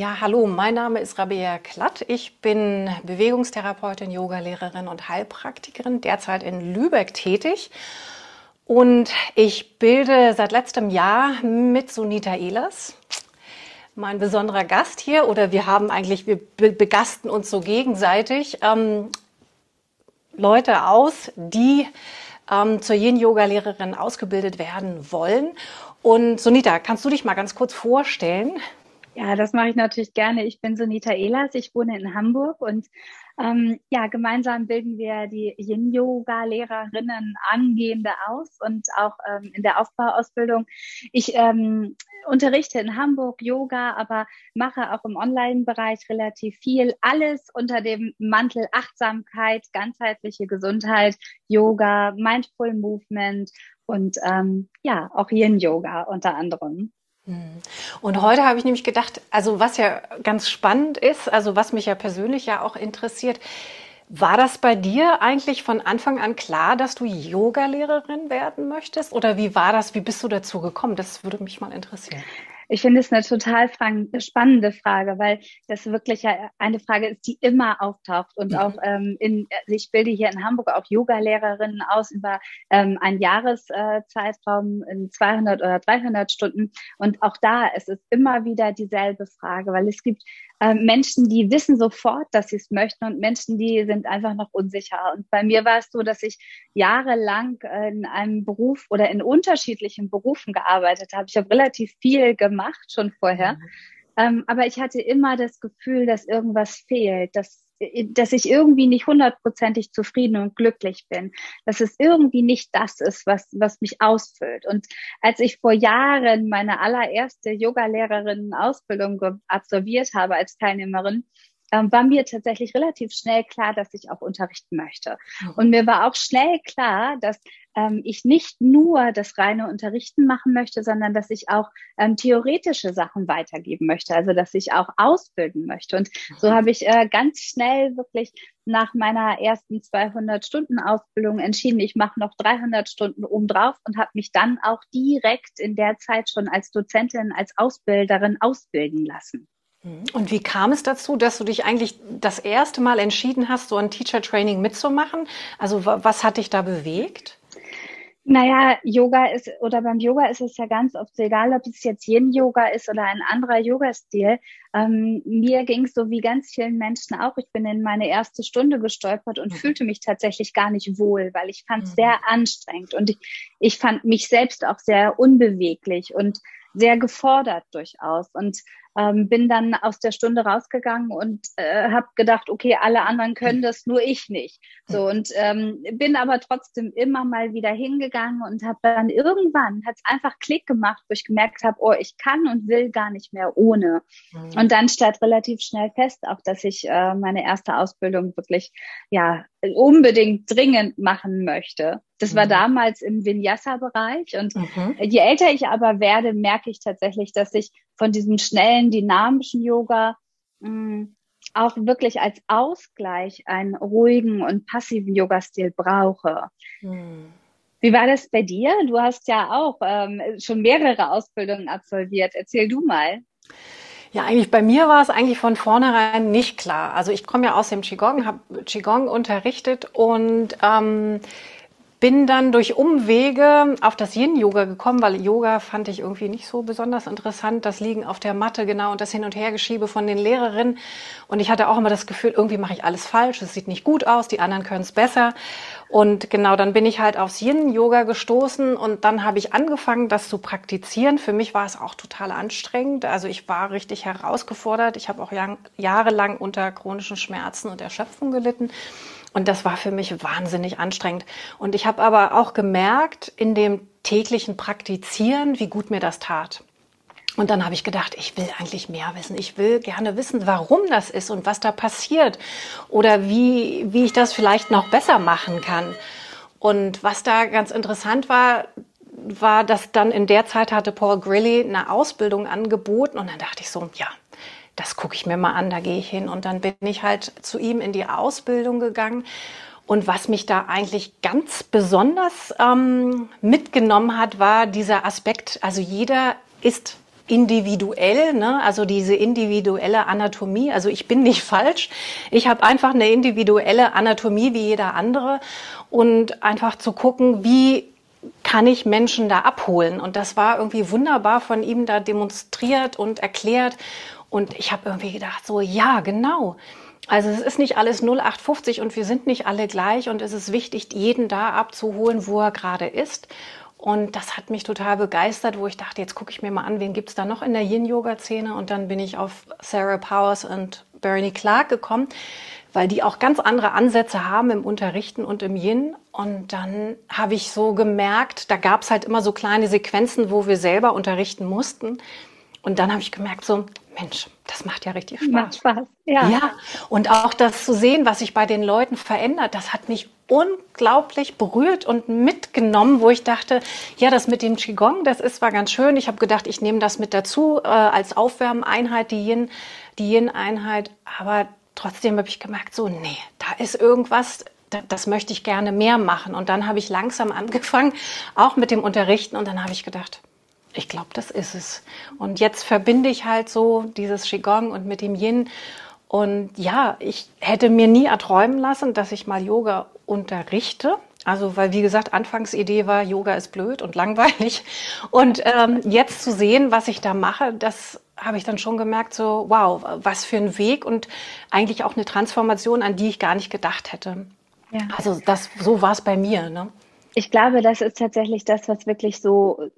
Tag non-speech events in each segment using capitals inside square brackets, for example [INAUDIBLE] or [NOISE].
Ja, hallo, mein Name ist Rabea Klatt. Ich bin Bewegungstherapeutin, Yogalehrerin und Heilpraktikerin, derzeit in Lübeck tätig. Und ich bilde seit letztem Jahr mit Sunita Ehlers, mein besonderer Gast hier, oder wir haben eigentlich, wir begasten uns so gegenseitig, ähm, Leute aus, die ähm, zur Yin-Yoga-Lehrerin ausgebildet werden wollen. Und Sunita, kannst du dich mal ganz kurz vorstellen? Ja, das mache ich natürlich gerne. Ich bin Sunita Ehlers, ich wohne in Hamburg und ähm, ja, gemeinsam bilden wir die Yin-Yoga-Lehrerinnen angehende aus und auch ähm, in der Aufbauausbildung. Ich ähm, unterrichte in Hamburg Yoga, aber mache auch im Online-Bereich relativ viel. Alles unter dem Mantel Achtsamkeit, ganzheitliche Gesundheit, Yoga, Mindful Movement und ähm, ja, auch Yin-Yoga unter anderem. Hm. Und heute habe ich nämlich gedacht, also was ja ganz spannend ist, also was mich ja persönlich ja auch interessiert, war das bei dir eigentlich von Anfang an klar, dass du Yogalehrerin werden möchtest? Oder wie war das? Wie bist du dazu gekommen? Das würde mich mal interessieren. Ich finde es eine total spannende Frage, weil das wirklich eine Frage ist, die immer auftaucht. Und mhm. auch ähm, in, also ich bilde hier in Hamburg auch Yoga-Lehrerinnen aus über ähm, einen Jahreszeitraum in 200 oder 300 Stunden. Und auch da ist es immer wieder dieselbe Frage, weil es gibt äh, Menschen, die wissen sofort, dass sie es möchten und Menschen, die sind einfach noch unsicher. Und bei mir war es so, dass ich jahrelang in einem Beruf oder in unterschiedlichen Berufen gearbeitet habe. Ich habe relativ viel gemacht schon vorher. Mhm. Ähm, aber ich hatte immer das Gefühl, dass irgendwas fehlt, dass dass ich irgendwie nicht hundertprozentig zufrieden und glücklich bin, dass es irgendwie nicht das ist, was, was mich ausfüllt. Und als ich vor Jahren meine allererste Yoga-Lehrerinnen-Ausbildung absolviert habe als Teilnehmerin, ähm, war mir tatsächlich relativ schnell klar, dass ich auch unterrichten möchte. Und mir war auch schnell klar, dass ähm, ich nicht nur das reine Unterrichten machen möchte, sondern dass ich auch ähm, theoretische Sachen weitergeben möchte, also dass ich auch ausbilden möchte. Und so mhm. habe ich äh, ganz schnell wirklich nach meiner ersten 200 Stunden Ausbildung entschieden, ich mache noch 300 Stunden obendrauf und habe mich dann auch direkt in der Zeit schon als Dozentin, als Ausbilderin ausbilden lassen. Und wie kam es dazu, dass du dich eigentlich das erste Mal entschieden hast, so ein Teacher Training mitzumachen? Also was hat dich da bewegt? Naja, Yoga ist, oder beim Yoga ist es ja ganz oft so, egal ob es jetzt Yin-Yoga ist oder ein anderer Yoga-Stil. Ähm, mir ging es so wie ganz vielen Menschen auch. Ich bin in meine erste Stunde gestolpert und mhm. fühlte mich tatsächlich gar nicht wohl, weil ich fand es mhm. sehr anstrengend und ich, ich fand mich selbst auch sehr unbeweglich und sehr gefordert durchaus. Und ähm, bin dann aus der Stunde rausgegangen und äh, habe gedacht, okay, alle anderen können das, nur ich nicht. So und ähm, bin aber trotzdem immer mal wieder hingegangen und habe dann irgendwann hat es einfach Klick gemacht, wo ich gemerkt habe, oh, ich kann und will gar nicht mehr ohne. Mhm. Und dann stand relativ schnell fest, auch dass ich äh, meine erste Ausbildung wirklich ja unbedingt dringend machen möchte. Das war mhm. damals im Vinyasa-Bereich und mhm. je älter ich aber werde, merke ich tatsächlich, dass ich von diesem schnellen, dynamischen Yoga mh, mm, auch wirklich als Ausgleich einen ruhigen und passiven Yoga-Stil brauche. Mhm. Wie war das bei dir? Du hast ja auch ähm, schon mehrere Ausbildungen absolviert. Erzähl du mal. Ja, eigentlich bei mir war es eigentlich von vornherein nicht klar. Also ich komme ja aus dem Qigong, habe Qigong unterrichtet und ähm, bin dann durch Umwege auf das Yin-Yoga gekommen, weil Yoga fand ich irgendwie nicht so besonders interessant. Das Liegen auf der Matte, genau, und das Hin- und Hergeschiebe von den Lehrerinnen. Und ich hatte auch immer das Gefühl, irgendwie mache ich alles falsch, es sieht nicht gut aus, die anderen können es besser. Und genau, dann bin ich halt aufs Yin-Yoga gestoßen und dann habe ich angefangen, das zu praktizieren. Für mich war es auch total anstrengend. Also ich war richtig herausgefordert. Ich habe auch jahrelang unter chronischen Schmerzen und Erschöpfung gelitten. Und das war für mich wahnsinnig anstrengend. Und ich habe aber auch gemerkt in dem täglichen Praktizieren, wie gut mir das tat. Und dann habe ich gedacht, ich will eigentlich mehr wissen. Ich will gerne wissen, warum das ist und was da passiert oder wie, wie ich das vielleicht noch besser machen kann. Und was da ganz interessant war, war, dass dann in der Zeit hatte Paul Grilly eine Ausbildung angeboten und dann dachte ich so, ja, das gucke ich mir mal an, da gehe ich hin. Und dann bin ich halt zu ihm in die Ausbildung gegangen. Und was mich da eigentlich ganz besonders ähm, mitgenommen hat, war dieser Aspekt, also jeder ist individuell, ne? also diese individuelle Anatomie. Also ich bin nicht [LAUGHS] falsch. Ich habe einfach eine individuelle Anatomie wie jeder andere und einfach zu gucken, wie kann ich Menschen da abholen. Und das war irgendwie wunderbar von ihm da demonstriert und erklärt. Und ich habe irgendwie gedacht, so ja, genau. Also es ist nicht alles 0850 und wir sind nicht alle gleich und es ist wichtig, jeden da abzuholen, wo er gerade ist. Und das hat mich total begeistert, wo ich dachte, jetzt gucke ich mir mal an, wen gibt es da noch in der Yin-Yoga-Szene. Und dann bin ich auf Sarah Powers und Bernie Clark gekommen, weil die auch ganz andere Ansätze haben im Unterrichten und im Yin. Und dann habe ich so gemerkt, da gab es halt immer so kleine Sequenzen, wo wir selber unterrichten mussten. Und dann habe ich gemerkt, so, Mensch, das macht ja richtig Spaß. Macht Spaß, ja. Ja, und auch das zu sehen, was sich bei den Leuten verändert, das hat mich unglaublich berührt und mitgenommen, wo ich dachte, ja, das mit dem Qigong, das ist zwar ganz schön. Ich habe gedacht, ich nehme das mit dazu äh, als Aufwärmeinheit, die Yin, die Yin-Einheit. Aber trotzdem habe ich gemerkt, so, nee, da ist irgendwas, das möchte ich gerne mehr machen. Und dann habe ich langsam [LAUGHS] angefangen, auch mit dem Unterrichten. Und dann habe ich gedacht, ich glaube, das ist es. Und jetzt verbinde ich halt so dieses Qigong und mit dem Yin. Und ja, ich hätte mir nie erträumen lassen, dass ich mal Yoga unterrichte. Also, weil wie gesagt, Anfangsidee war, Yoga ist blöd und [LAUGHS] langweilig. Und ähm, jetzt zu sehen, was ich da mache, das habe ich dann schon gemerkt, so, wow, was für ein Weg und eigentlich auch eine Transformation, an die ich gar nicht gedacht hätte. Ja. Also das, so war es bei mir. Ne? Ich glaube, das ist tatsächlich das, was wirklich so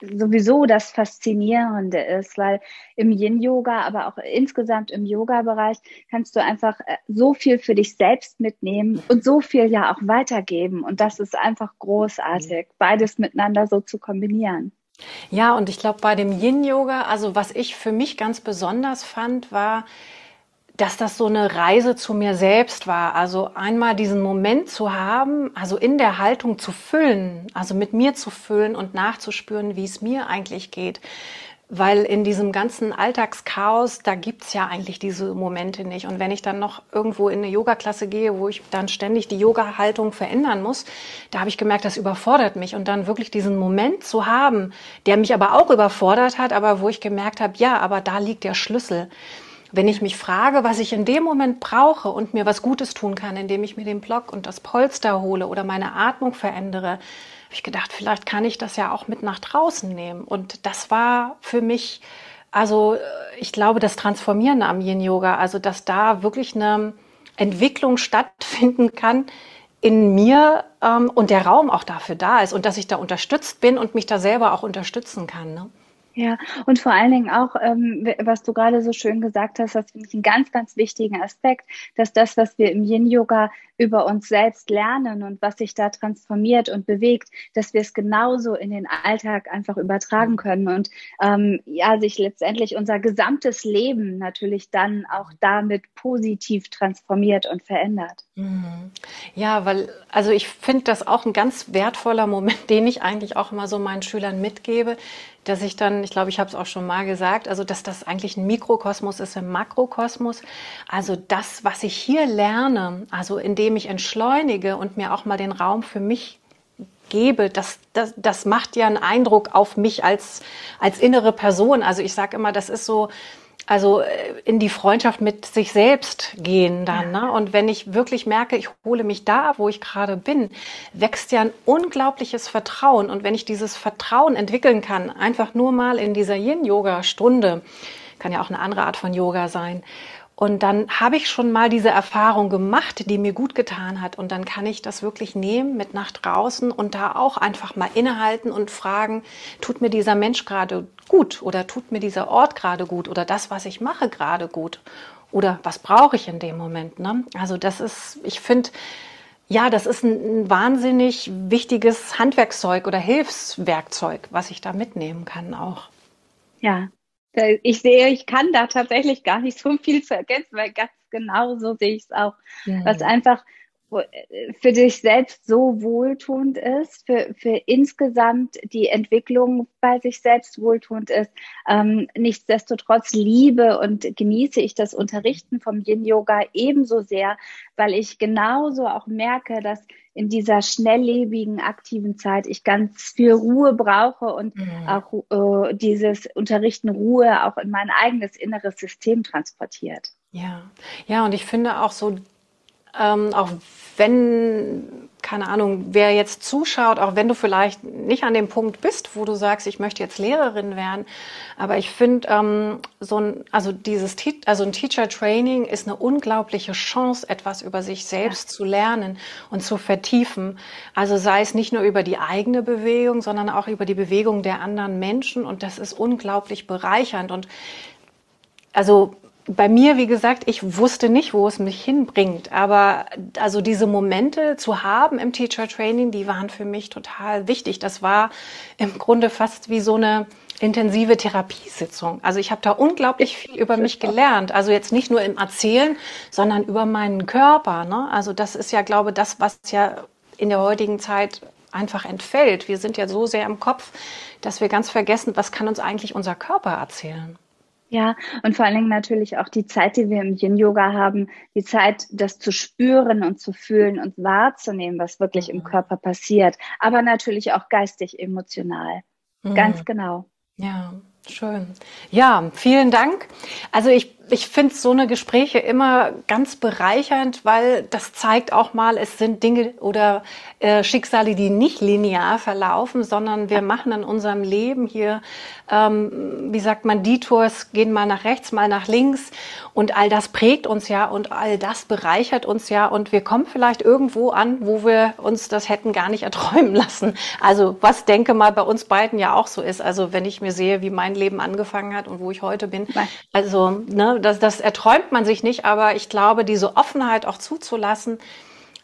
sowieso das Faszinierende ist, weil im Yin-Yoga, aber auch insgesamt im Yoga-Bereich kannst du einfach äh, so viel für dich selbst mitnehmen und so viel ja auch weitergeben. Und das ist einfach großartig, beides miteinander so zu kombinieren. Ja, und ich glaube, bei dem Yin-Yoga, also was ich für mich ganz besonders fand, war, dass das so eine Reise zu mir selbst war. Also einmal diesen Moment zu haben, also in der Haltung zu füllen, also mit mir zu füllen und nachzuspüren, wie es mir eigentlich geht. Weil in diesem ganzen Alltagschaos, da gibt's ja eigentlich diese Momente nicht. Und wenn ich dann noch irgendwo in eine Yoga-Klasse gehe, wo ich dann ständig die Yoga-Haltung verändern muss, da habe ich gemerkt, das überfordert mich. Und dann wirklich diesen Moment zu haben, der mich aber auch überfordert hat, aber wo ich gemerkt habe, ja, aber da liegt der Schlüssel. Wenn ich mich frage, was ich in dem Moment brauche und mir was Gutes tun kann, indem ich mir den Block und das Polster hole oder meine Atmung verändere, habe ich gedacht, vielleicht kann ich das ja auch mit nach draußen nehmen. Und das war für mich, also äh, ich glaube, das Transformieren am Yin Yoga, also dass da wirklich eine Entwicklung stattfinden kann in mir ähm, und der Raum auch dafür da ist und dass ich da unterstützt bin und mich da selber auch unterstützen kann. Ne? Ja, und vor allen Dingen auch, ähm, was du gerade so schön gesagt hast, das finde ich einen ganz, ganz wichtigen Aspekt, dass das, was wir im Yin-Yoga über uns selbst lernen und was sich da transformiert und bewegt, dass wir es genauso in den Alltag einfach übertragen können und ähm, ja, sich letztendlich unser gesamtes Leben natürlich dann auch damit positiv transformiert und verändert. Mhm. Ja, weil, also ich finde das auch ein ganz wertvoller Moment, den ich eigentlich auch immer so meinen Schülern mitgebe, dass ich dann, ich glaube, ich habe es auch schon mal gesagt, also dass das eigentlich ein Mikrokosmos ist im Makrokosmos. Also das, was ich hier lerne, also indem ich entschleunige und mir auch mal den Raum für mich gebe, das, das, das macht ja einen Eindruck auf mich als, als innere Person. Also ich sage immer, das ist so, also äh, in die Freundschaft mit sich selbst gehen dann. Ne? Und wenn ich wirklich merke, ich hole mich da, wo ich gerade bin, wächst ja ein unglaubliches Vertrauen. Und wenn ich dieses Vertrauen entwickeln kann, einfach nur mal in dieser Yin-Yoga-Stunde, kann ja auch eine andere Art von Yoga sein, und dann habe ich schon mal diese Erfahrung gemacht, die mir gut getan hat. Und dann kann ich das wirklich nehmen mit nach draußen und da auch einfach mal innehalten und fragen, tut mir dieser Mensch gerade gut oder tut mir dieser Ort gerade gut oder das, was ich mache, gerade gut oder was brauche ich in dem Moment. Ne? Also das ist, ich finde, ja, das ist ein, ein wahnsinnig wichtiges Handwerkszeug oder Hilfswerkzeug, was ich da mitnehmen kann auch. Ja, ich sehe, ich kann da tatsächlich gar nicht so viel zu ergänzen, weil ganz genau so sehe ich es auch. Ja. Was einfach für dich selbst so wohltuend ist, für, für insgesamt die Entwicklung bei sich selbst wohltuend ist. Ähm, nichtsdestotrotz liebe und genieße ich das Unterrichten vom Yin-Yoga ebenso sehr, weil ich genauso auch merke, dass in dieser schnelllebigen, aktiven Zeit ich ganz viel Ruhe brauche und mhm. auch äh, dieses Unterrichten Ruhe auch in mein eigenes inneres System transportiert. Ja, ja, und ich finde auch so ähm, auch wenn, keine Ahnung, wer jetzt zuschaut, auch wenn du vielleicht nicht an dem Punkt bist, wo du sagst, ich möchte jetzt Lehrerin werden, aber ich finde, ähm, so ein, also dieses, also ein Teacher Training ist eine unglaubliche Chance, etwas über sich selbst ja. zu lernen und zu vertiefen. Also sei es nicht nur über die eigene Bewegung, sondern auch über die Bewegung der anderen Menschen und das ist unglaublich bereichernd und also bei mir, wie gesagt, ich wusste nicht, wo es mich hinbringt. Aber also diese Momente zu haben im Teacher Training, die waren für mich total wichtig. Das war im Grunde fast wie so eine intensive Therapiesitzung. Also ich habe da unglaublich viel über mich gelernt. Also jetzt nicht nur im Erzählen, sondern über meinen Körper. Ne? Also das ist ja, glaube das, was ja in der heutigen Zeit einfach entfällt. Wir sind ja so sehr im Kopf, dass wir ganz vergessen, was kann uns eigentlich unser Körper erzählen. Ja, und vor allen Dingen natürlich auch die Zeit, die wir im Yin-Yoga haben, die Zeit, das zu spüren und zu fühlen und wahrzunehmen, was wirklich im mhm. Körper passiert, aber natürlich auch geistig, emotional. Mhm. Ganz genau. Ja, schön. Ja, vielen Dank. Also ich ich finde so eine Gespräche immer ganz bereichernd, weil das zeigt auch mal, es sind Dinge oder äh, Schicksale, die nicht linear verlaufen, sondern wir machen in unserem Leben hier, ähm, wie sagt man, Detours gehen mal nach rechts, mal nach links und all das prägt uns ja und all das bereichert uns ja und wir kommen vielleicht irgendwo an, wo wir uns das hätten gar nicht erträumen lassen. Also was denke mal bei uns beiden ja auch so ist. Also wenn ich mir sehe, wie mein Leben angefangen hat und wo ich heute bin, also ne, das, das erträumt man sich nicht, aber ich glaube, diese Offenheit auch zuzulassen,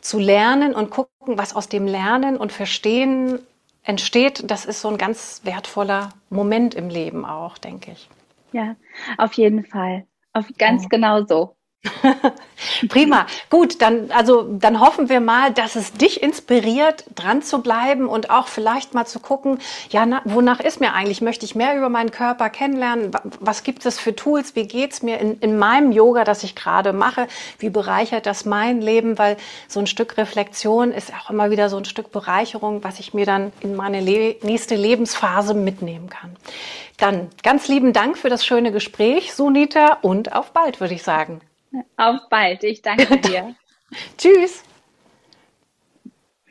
zu lernen und gucken, was aus dem Lernen und Verstehen entsteht, das ist so ein ganz wertvoller Moment im Leben auch, denke ich. Ja, auf jeden Fall. Auf ganz ja. genau so. [LAUGHS] Prima. Gut, dann, also, dann hoffen wir mal, dass es dich inspiriert, dran zu bleiben und auch vielleicht mal zu gucken, ja, na, wonach ist mir eigentlich? Möchte ich mehr über meinen Körper kennenlernen? Was gibt es für Tools? Wie geht's mir in, in meinem Yoga, das ich gerade mache? Wie bereichert das mein Leben? Weil so ein Stück Reflexion ist auch immer wieder so ein Stück Bereicherung, was ich mir dann in meine le nächste Lebensphase mitnehmen kann. Dann ganz lieben Dank für das schöne Gespräch, Sunita, und auf bald, würde ich sagen. Auf bald. Ich danke [LAUGHS] dir. Tschüss.